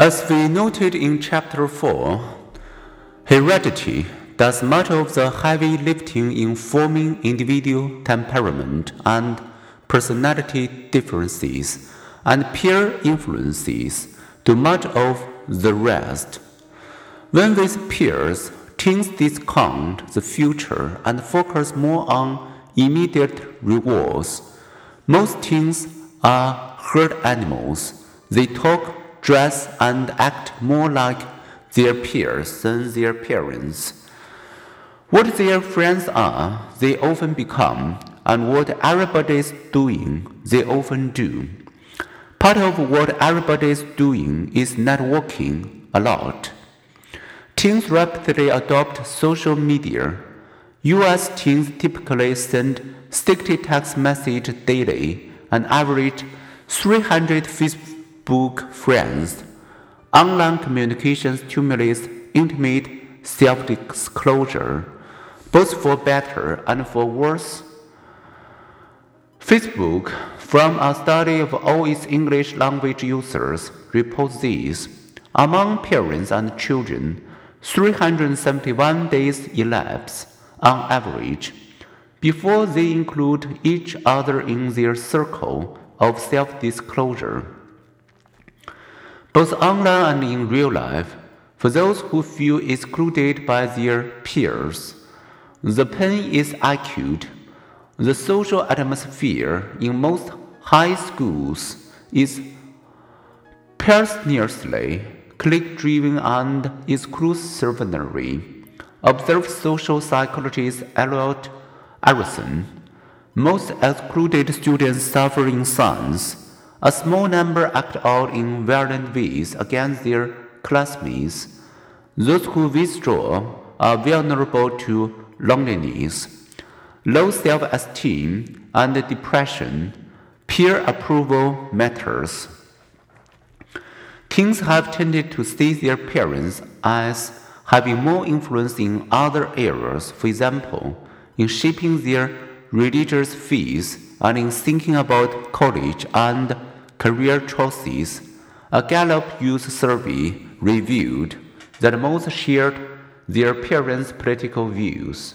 As we noted in Chapter 4, heredity does much of the heavy lifting in forming individual temperament and personality differences, and peer influences do much of the rest. When with peers, teens discount the future and focus more on immediate rewards. Most teens are herd animals. They talk, dress, and act more like their peers than their parents. What their friends are, they often become, and what everybody's doing, they often do. Part of what everybody's doing is networking a lot. Teens rapidly adopt social media. US teens typically send 60 text messages daily and average 300 Facebook friends. Online communication stimulates intimate self disclosure, both for better and for worse. Facebook, from a study of all its English language users, reports this. Among parents and children, 371 days elapse on average before they include each other in their circle of self disclosure. Both online and in real life, for those who feel excluded by their peers, the pain is acute. The social atmosphere in most high schools is perniciously clique driven and exclusionary. Observed social psychologist Elliot Aronson. Most excluded students suffer in silence. A small number act out in violent ways against their classmates. Those who withdraw are vulnerable to loneliness, low self esteem, and depression. Peer approval matters. Teens have tended to see their parents as having more influence in other areas, for example, in shaping their religious faith and in thinking about college and career choices, a Gallup Youth survey revealed that most shared their parents' political views.